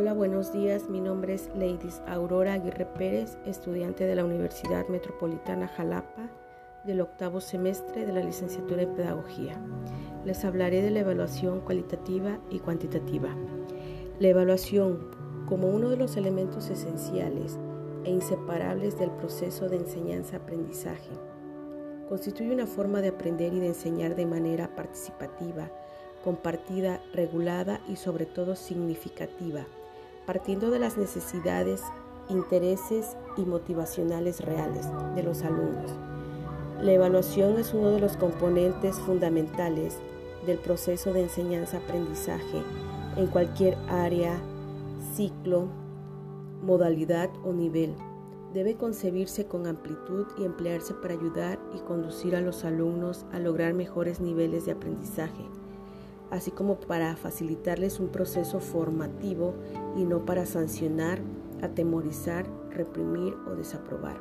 Hola, buenos días. Mi nombre es Ladies Aurora Aguirre Pérez, estudiante de la Universidad Metropolitana Jalapa del octavo semestre de la licenciatura en Pedagogía. Les hablaré de la evaluación cualitativa y cuantitativa. La evaluación, como uno de los elementos esenciales e inseparables del proceso de enseñanza-aprendizaje, constituye una forma de aprender y de enseñar de manera participativa, compartida, regulada y sobre todo significativa partiendo de las necesidades, intereses y motivacionales reales de los alumnos. La evaluación es uno de los componentes fundamentales del proceso de enseñanza-aprendizaje en cualquier área, ciclo, modalidad o nivel. Debe concebirse con amplitud y emplearse para ayudar y conducir a los alumnos a lograr mejores niveles de aprendizaje así como para facilitarles un proceso formativo y no para sancionar, atemorizar, reprimir o desaprobar.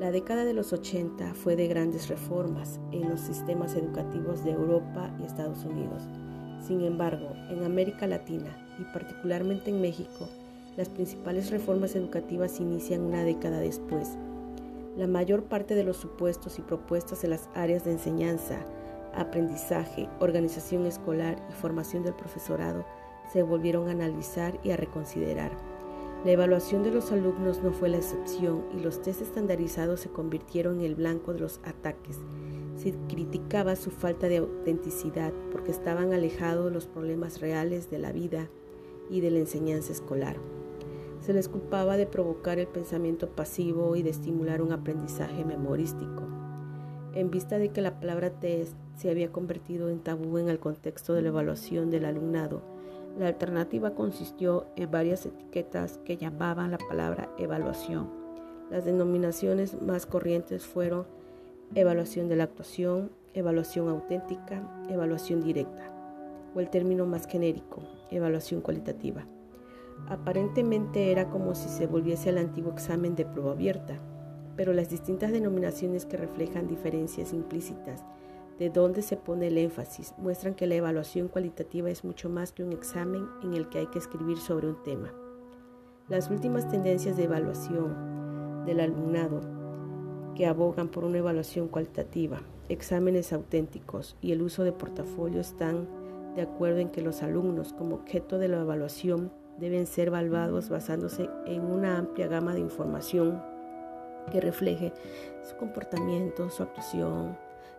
La década de los 80 fue de grandes reformas en los sistemas educativos de Europa y Estados Unidos. Sin embargo, en América Latina y particularmente en México, las principales reformas educativas inician una década después. La mayor parte de los supuestos y propuestas en las áreas de enseñanza, aprendizaje, organización escolar y formación del profesorado se volvieron a analizar y a reconsiderar. La evaluación de los alumnos no fue la excepción y los test estandarizados se convirtieron en el blanco de los ataques. Se criticaba su falta de autenticidad porque estaban alejados de los problemas reales de la vida y de la enseñanza escolar. Se les culpaba de provocar el pensamiento pasivo y de estimular un aprendizaje memorístico. En vista de que la palabra test se había convertido en tabú en el contexto de la evaluación del alumnado, la alternativa consistió en varias etiquetas que llamaban la palabra evaluación. Las denominaciones más corrientes fueron evaluación de la actuación, evaluación auténtica, evaluación directa, o el término más genérico, evaluación cualitativa. Aparentemente era como si se volviese al antiguo examen de prueba abierta, pero las distintas denominaciones que reflejan diferencias implícitas de dónde se pone el énfasis muestran que la evaluación cualitativa es mucho más que un examen en el que hay que escribir sobre un tema. Las últimas tendencias de evaluación del alumnado que abogan por una evaluación cualitativa, exámenes auténticos y el uso de portafolio están de acuerdo en que los alumnos como objeto de la evaluación deben ser evaluados basándose en una amplia gama de información que refleje su comportamiento, su actuación,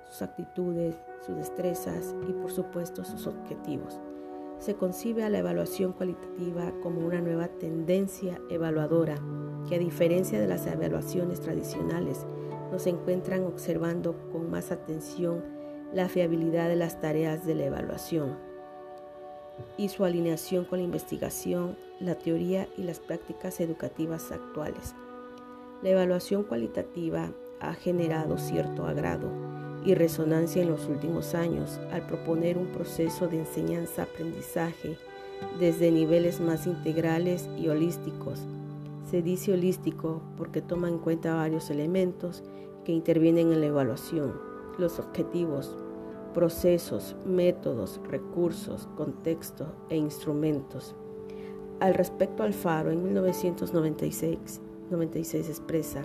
sus actitudes, sus destrezas y por supuesto sus objetivos. Se concibe a la evaluación cualitativa como una nueva tendencia evaluadora que a diferencia de las evaluaciones tradicionales nos encuentran observando con más atención la fiabilidad de las tareas de la evaluación y su alineación con la investigación, la teoría y las prácticas educativas actuales. La evaluación cualitativa ha generado cierto agrado y resonancia en los últimos años al proponer un proceso de enseñanza-aprendizaje desde niveles más integrales y holísticos. Se dice holístico porque toma en cuenta varios elementos que intervienen en la evaluación, los objetivos, procesos, métodos, recursos, contexto e instrumentos. Al respecto, Alfaro en 1996 96 expresa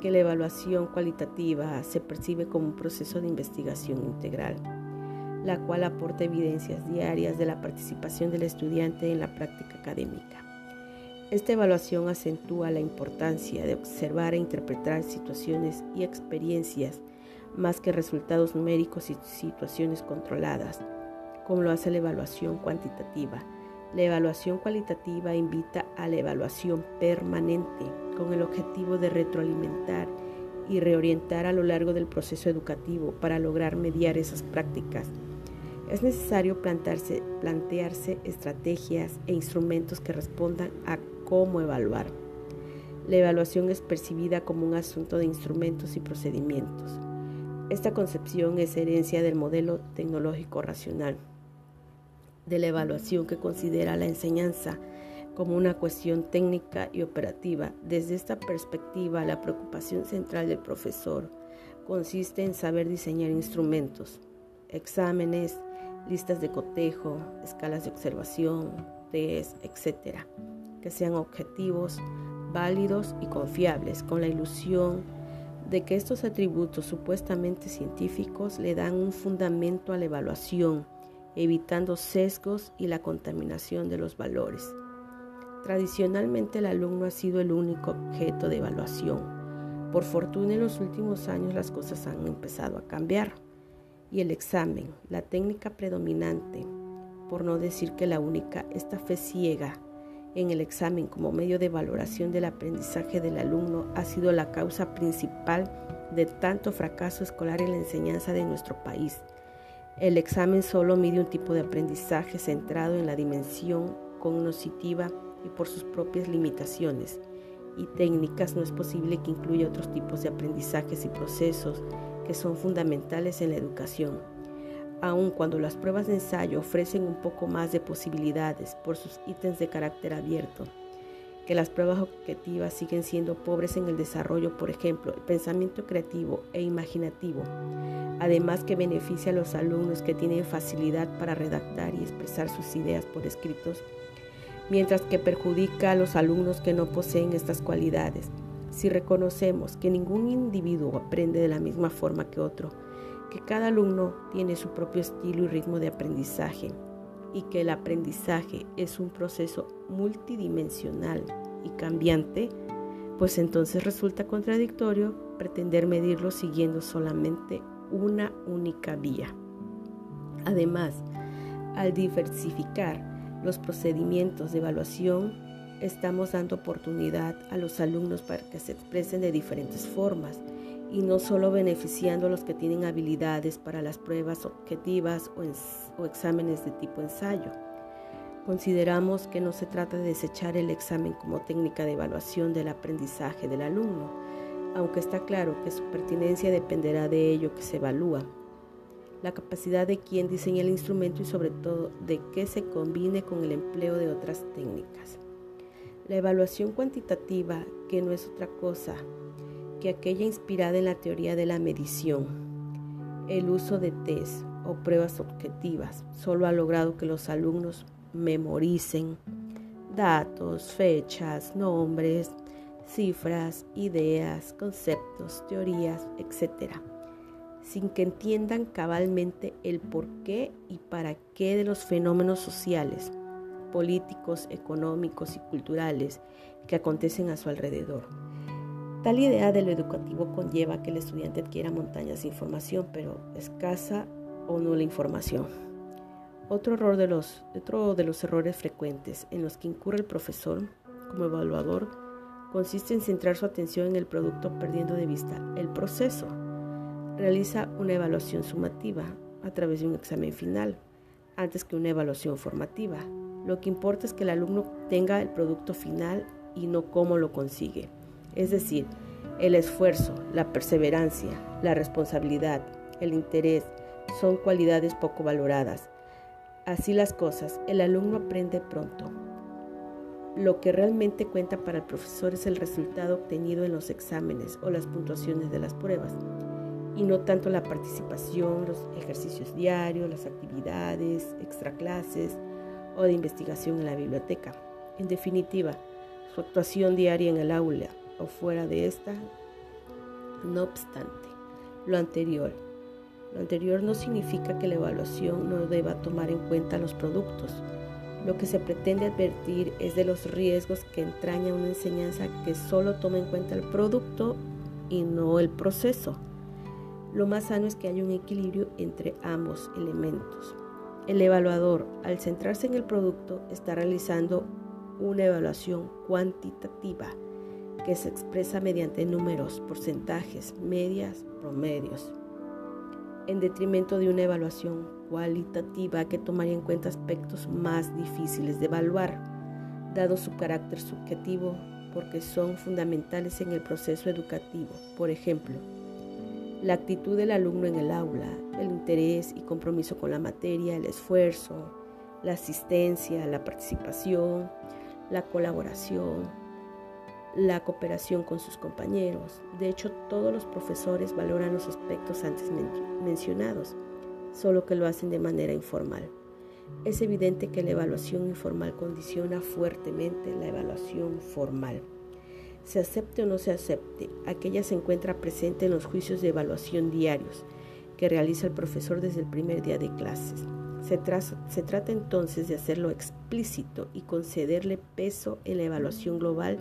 que la evaluación cualitativa se percibe como un proceso de investigación integral, la cual aporta evidencias diarias de la participación del estudiante en la práctica académica. Esta evaluación acentúa la importancia de observar e interpretar situaciones y experiencias más que resultados numéricos y situaciones controladas, como lo hace la evaluación cuantitativa la evaluación cualitativa invita a la evaluación permanente con el objetivo de retroalimentar y reorientar a lo largo del proceso educativo para lograr mediar esas prácticas. Es necesario plantearse, plantearse estrategias e instrumentos que respondan a cómo evaluar. La evaluación es percibida como un asunto de instrumentos y procedimientos. Esta concepción es herencia del modelo tecnológico racional de la evaluación que considera la enseñanza como una cuestión técnica y operativa. Desde esta perspectiva, la preocupación central del profesor consiste en saber diseñar instrumentos, exámenes, listas de cotejo, escalas de observación, test, etc., que sean objetivos, válidos y confiables, con la ilusión de que estos atributos supuestamente científicos le dan un fundamento a la evaluación, evitando sesgos y la contaminación de los valores. Tradicionalmente el alumno ha sido el único objeto de evaluación. Por fortuna en los últimos años las cosas han empezado a cambiar y el examen, la técnica predominante, por no decir que la única, esta fe ciega en el examen como medio de valoración del aprendizaje del alumno ha sido la causa principal de tanto fracaso escolar en la enseñanza de nuestro país. El examen solo mide un tipo de aprendizaje centrado en la dimensión cognitiva y por sus propias limitaciones y técnicas no es posible que incluya otros tipos de aprendizajes y procesos que son fundamentales en la educación. Aun cuando las pruebas de ensayo ofrecen un poco más de posibilidades por sus ítems de carácter abierto, que las pruebas objetivas siguen siendo pobres en el desarrollo, por ejemplo, el pensamiento creativo e imaginativo, además que beneficia a los alumnos que tienen facilidad para redactar y expresar sus ideas por escritos, mientras que perjudica a los alumnos que no poseen estas cualidades. Si reconocemos que ningún individuo aprende de la misma forma que otro, que cada alumno tiene su propio estilo y ritmo de aprendizaje y que el aprendizaje es un proceso multidimensional y cambiante, pues entonces resulta contradictorio pretender medirlo siguiendo solamente una única vía. Además, al diversificar los procedimientos de evaluación, estamos dando oportunidad a los alumnos para que se expresen de diferentes formas y no solo beneficiando a los que tienen habilidades para las pruebas objetivas o, exámenes de tipo ensayo. Consideramos que no se trata de desechar el examen como técnica de evaluación del aprendizaje del alumno, aunque está claro que su pertinencia dependerá de ello que se evalúa, la capacidad de quien diseña el instrumento y sobre todo de que se combine con el empleo de otras técnicas. La evaluación cuantitativa, que no es otra cosa aquella inspirada en la teoría de la medición. El uso de test o pruebas objetivas solo ha logrado que los alumnos memoricen datos, fechas, nombres, cifras, ideas, conceptos, teorías, etc., sin que entiendan cabalmente el porqué y para qué de los fenómenos sociales, políticos, económicos y culturales que acontecen a su alrededor. Tal idea de lo educativo conlleva que el estudiante adquiera montañas de información, pero escasa o nula información. Otro, error de los, otro de los errores frecuentes en los que incurre el profesor como evaluador consiste en centrar su atención en el producto perdiendo de vista el proceso. Realiza una evaluación sumativa a través de un examen final antes que una evaluación formativa. Lo que importa es que el alumno tenga el producto final y no cómo lo consigue. Es decir, el esfuerzo, la perseverancia, la responsabilidad, el interés son cualidades poco valoradas. Así las cosas, el alumno aprende pronto. Lo que realmente cuenta para el profesor es el resultado obtenido en los exámenes o las puntuaciones de las pruebas, y no tanto la participación, los ejercicios diarios, las actividades, extraclases o de investigación en la biblioteca. En definitiva, su actuación diaria en el aula o fuera de esta. No obstante, lo anterior. Lo anterior no significa que la evaluación no deba tomar en cuenta los productos. Lo que se pretende advertir es de los riesgos que entraña una enseñanza que solo toma en cuenta el producto y no el proceso. Lo más sano es que haya un equilibrio entre ambos elementos. El evaluador, al centrarse en el producto, está realizando una evaluación cuantitativa que se expresa mediante números, porcentajes, medias, promedios, en detrimento de una evaluación cualitativa que tomaría en cuenta aspectos más difíciles de evaluar, dado su carácter subjetivo, porque son fundamentales en el proceso educativo. Por ejemplo, la actitud del alumno en el aula, el interés y compromiso con la materia, el esfuerzo, la asistencia, la participación, la colaboración, la cooperación con sus compañeros. De hecho, todos los profesores valoran los aspectos antes mencionados, solo que lo hacen de manera informal. es evidente que la evaluación informal condiciona fuertemente la evaluación formal. Se acepte o no se acepte, aquella se encuentra presente en los juicios de evaluación diarios que realiza el profesor desde el primer día de clases. Se, se, trata entonces de hacerlo explícito y concederle peso en la evaluación global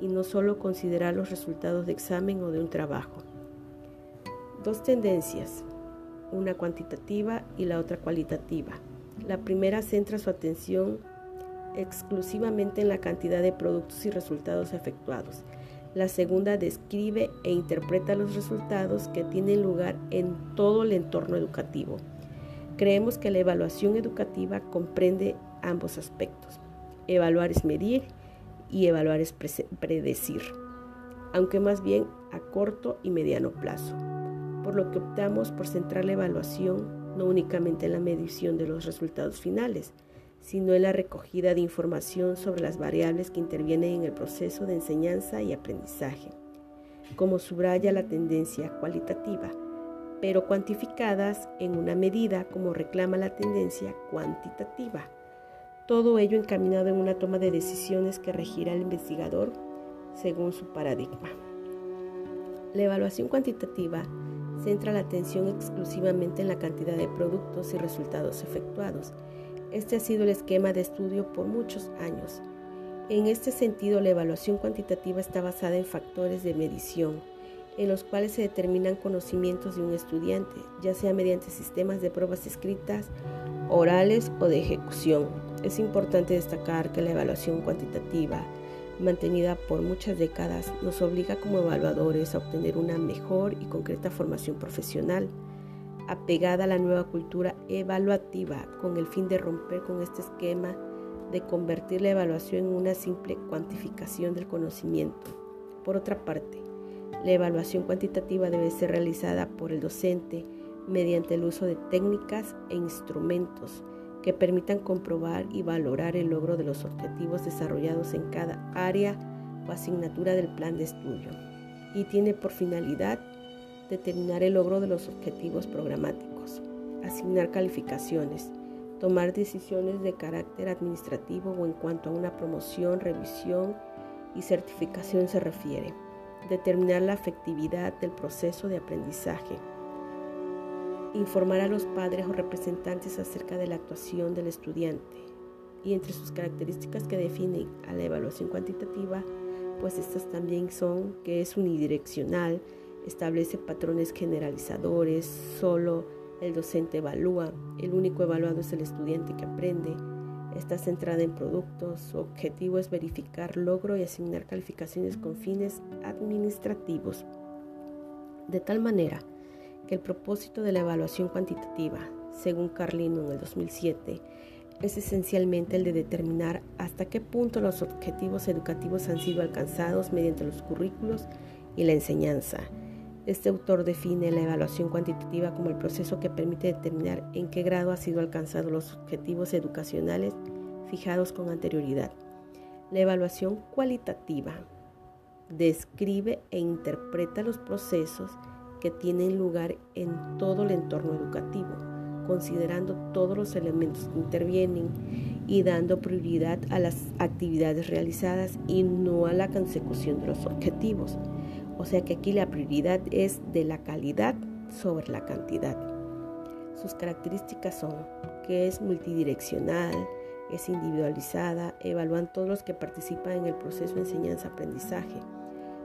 y no solo considerar los resultados de examen o de un trabajo. Dos tendencias, una cuantitativa y la otra cualitativa. La primera centra su atención exclusivamente en la cantidad de productos y resultados efectuados. La segunda describe e interpreta los resultados que tienen lugar en todo el entorno educativo. Creemos que la evaluación educativa comprende ambos aspectos. Evaluar es medir y evaluar es predecir, aunque más bien a corto y mediano plazo, por lo que optamos por centrar la evaluación no únicamente en la medición de los resultados finales, sino en la recogida de información sobre las variables que intervienen en el proceso de enseñanza y aprendizaje, como subraya la tendencia cualitativa, pero cuantificadas en una medida como reclama la tendencia cuantitativa. Todo ello encaminado en una toma de decisiones que regirá el investigador según su paradigma. La evaluación cuantitativa centra la atención exclusivamente en la cantidad de productos y resultados efectuados. Este ha sido el esquema de estudio por muchos años. En este sentido, la evaluación cuantitativa está basada en factores de medición, en los cuales se determinan conocimientos de un estudiante, ya sea mediante sistemas de pruebas escritas, orales o de ejecución. Es importante destacar que la evaluación cuantitativa mantenida por muchas décadas, nos obliga como evaluadores a obtener una mejor y concreta formación profesional, apegada a la nueva cultura evaluativa, con el fin de romper con este esquema de convertir la evaluación en una simple cuantificación del conocimiento. Por otra parte, la evaluación cuantitativa debe ser realizada por el docente mediante el uso de técnicas e instrumentos que permitan comprobar y valorar el logro de los objetivos desarrollados en cada área o asignatura del plan de estudio y tiene por finalidad determinar el logro de los objetivos programáticos, asignar calificaciones, tomar decisiones de carácter administrativo o en cuanto a una promoción, revisión y certificación se refiere, determinar la efectividad del proceso de aprendizaje, informar a los padres o representantes acerca de la actuación del estudiante y entre sus características que definen a la evaluación cuantitativa, pues estas también son que es unidireccional, establece patrones generalizadores, solo el docente evalúa, el único evaluado es el estudiante que aprende, está centrada en productos, su objetivo es verificar logro y asignar calificaciones con fines administrativos. De tal manera que el propósito de la evaluación cuantitativa, según Carlino en el 2007, es esencialmente el de determinar hasta qué punto los objetivos educativos han sido alcanzados mediante los currículos y la enseñanza. Este autor define la evaluación cuantitativa como el proceso que permite determinar en qué grado han sido alcanzados los objetivos educacionales fijados con anterioridad. La evaluación cualitativa describe e interpreta los procesos que tienen lugar en todo el entorno educativo, considerando todos los elementos que intervienen y dando prioridad a las actividades realizadas y no a la consecución de los objetivos. O sea que aquí la prioridad es de la calidad sobre la cantidad. Sus características son que es multidireccional, es individualizada, evalúan todos los que participan en el proceso de enseñanza-aprendizaje,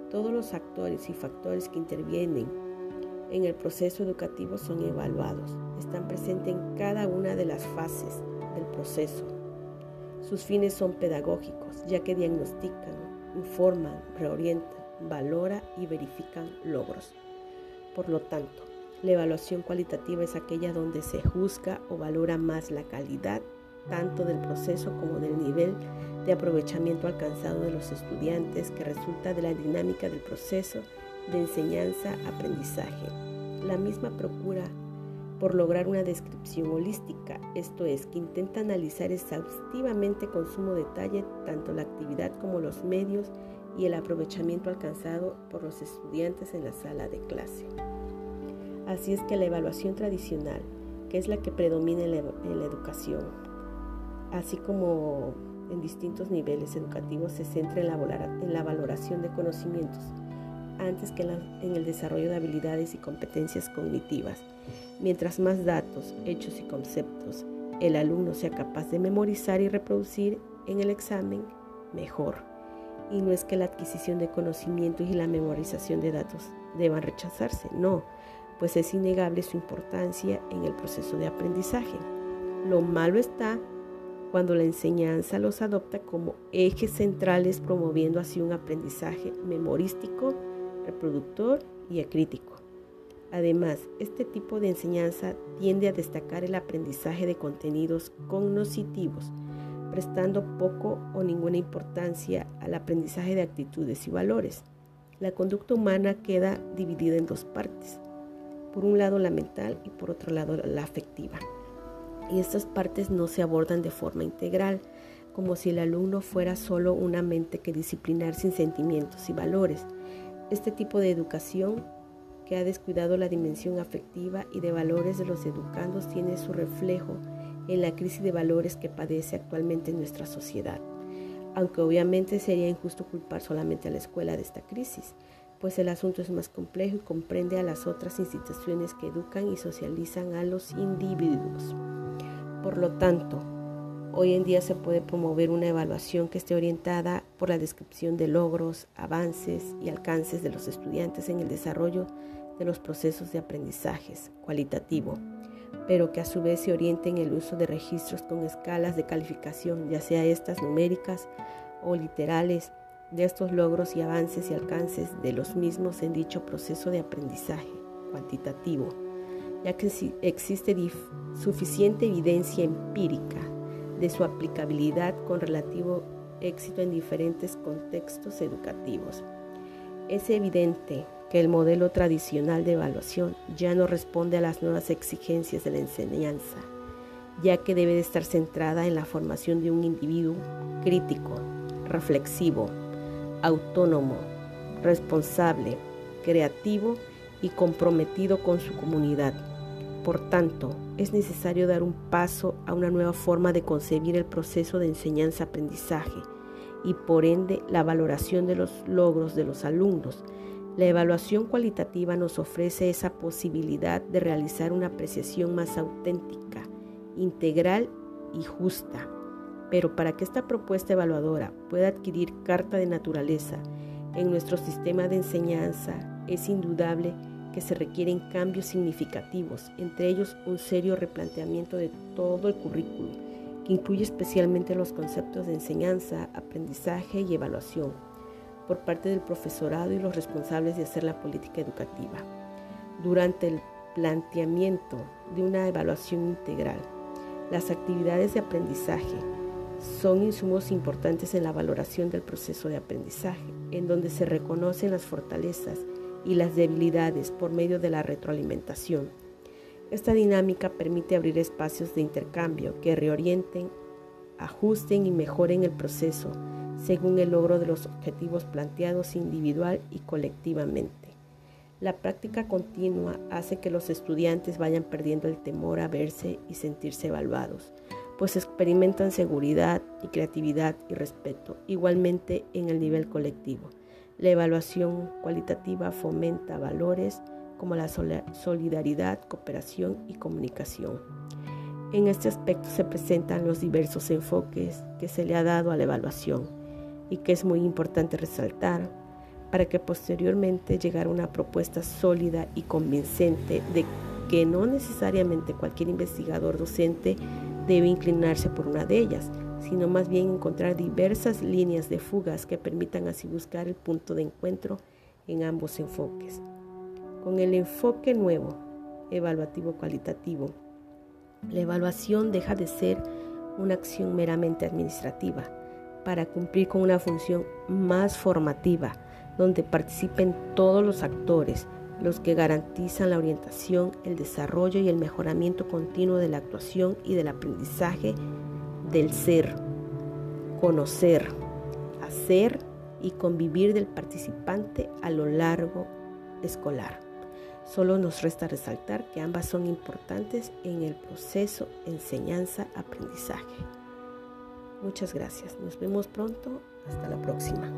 todos los actores y factores que intervienen en el proceso educativo son evaluados, están presentes en cada una de las fases del proceso. Sus fines son pedagógicos, ya que diagnostican, informan, reorientan, valoran y verifican logros. Por lo tanto, la evaluación cualitativa es aquella donde se juzga o valora más la calidad tanto del proceso como del nivel de aprovechamiento alcanzado de los estudiantes que resulta de la dinámica del proceso de enseñanza-aprendizaje. La misma procura por lograr una descripción holística, esto es, que intenta analizar exhaustivamente con sumo detalle tanto la actividad como los medios y el aprovechamiento alcanzado por los estudiantes en la sala de clase. Así es que la evaluación tradicional, que es la que predomina en la, en la educación, así como en distintos niveles educativos, se centra en la, valoración de conocimientos antes que en el desarrollo de habilidades y competencias cognitivas. Mientras más datos, hechos y conceptos el alumno sea capaz de memorizar y reproducir en el examen, mejor. Y no es que la adquisición de conocimientos y la memorización de datos deban rechazarse, no, pues es innegable su importancia en el proceso de aprendizaje. Lo malo está cuando la enseñanza los adopta como ejes centrales promoviendo así un aprendizaje memorístico, reproductor y acrítico. Además, este tipo de enseñanza tiende a destacar el aprendizaje de contenidos cognitivos, prestando poco o ninguna importancia al aprendizaje de actitudes y valores. La conducta humana queda dividida en dos partes, por un lado la mental y por otro lado la afectiva. Y estas partes no se abordan de forma integral, como si el alumno fuera solo una mente que disciplinar sin sentimientos y valores. Este tipo de educación que ha descuidado la dimensión afectiva y de valores de los educandos tiene su reflejo en la crisis de valores que padece actualmente nuestra sociedad. Aunque obviamente sería injusto culpar solamente a la escuela de esta crisis, pues el asunto es más complejo y comprende a las otras instituciones que educan y socializan a los individuos. Por lo tanto, hoy en día se puede promover una evaluación que esté orientada por la descripción de logros, avances y alcances de los estudiantes en el desarrollo de los procesos de aprendizajes cualitativo, pero que a su vez se oriente en el uso de registros con escalas de calificación, ya sea estas numéricas o literales, de estos logros y avances y alcances de los mismos en dicho proceso de aprendizaje cuantitativo, ya que existe suficiente evidencia empírica de su aplicabilidad con relativo éxito en diferentes contextos educativos. Es evidente que el modelo tradicional de evaluación ya no responde a las nuevas exigencias de la enseñanza, ya que debe de estar centrada en la formación de un individuo crítico, reflexivo, autónomo, responsable, creativo y comprometido con su comunidad. Por tanto, es necesario dar un paso a una nueva forma de concebir el proceso de enseñanza-aprendizaje y por ende la valoración de los logros de los alumnos la evaluación cualitativa nos ofrece esa posibilidad de realizar una apreciación más auténtica, integral y justa. Pero para que esta propuesta evaluadora pueda adquirir carta de naturaleza en nuestro sistema de enseñanza, es indudable que se requieren cambios significativos, entre ellos un serio replanteamiento de todo el currículo, que incluye especialmente los conceptos de enseñanza, aprendizaje y evaluación por parte del profesorado y los responsables de hacer la política educativa durante el planteamiento de una evaluación integral. Las actividades de aprendizaje son insumos importantes en la valoración del proceso de aprendizaje, en donde se reconocen las fortalezas y las debilidades por medio de la retroalimentación. Esta dinámica permite abrir espacios de intercambio que reorienten, ajusten y mejoren el proceso según el logro de los objetivos planteados individual y colectivamente. La práctica continua hace que los estudiantes vayan perdiendo el temor a verse y sentirse evaluados, pues experimentan seguridad y creatividad y respeto, igualmente en el nivel colectivo. La evaluación cualitativa fomenta valores como la solidaridad, cooperación y comunicación. En este aspecto se presentan los diversos enfoques que se le ha dado a la evaluación y que es muy importante resaltar para que posteriormente llegara una propuesta sólida y convincente de que no necesariamente cualquier investigador docente debe inclinarse por una de ellas, sino más bien encontrar diversas líneas de fugas que permitan así buscar el punto de encuentro en ambos enfoques. Con el enfoque nuevo, evaluativo cualitativo, la evaluación deja de ser una acción meramente administrativa para cumplir con una función más formativa, donde participen todos los actores, los que garantizan la orientación, el desarrollo y el mejoramiento continuo de la actuación y del aprendizaje del ser, conocer, hacer y convivir del participante a lo largo escolar. Solo nos resta resaltar que ambas son importantes en el proceso enseñanza-aprendizaje. Muchas gracias. Nos vemos pronto. Hasta la próxima.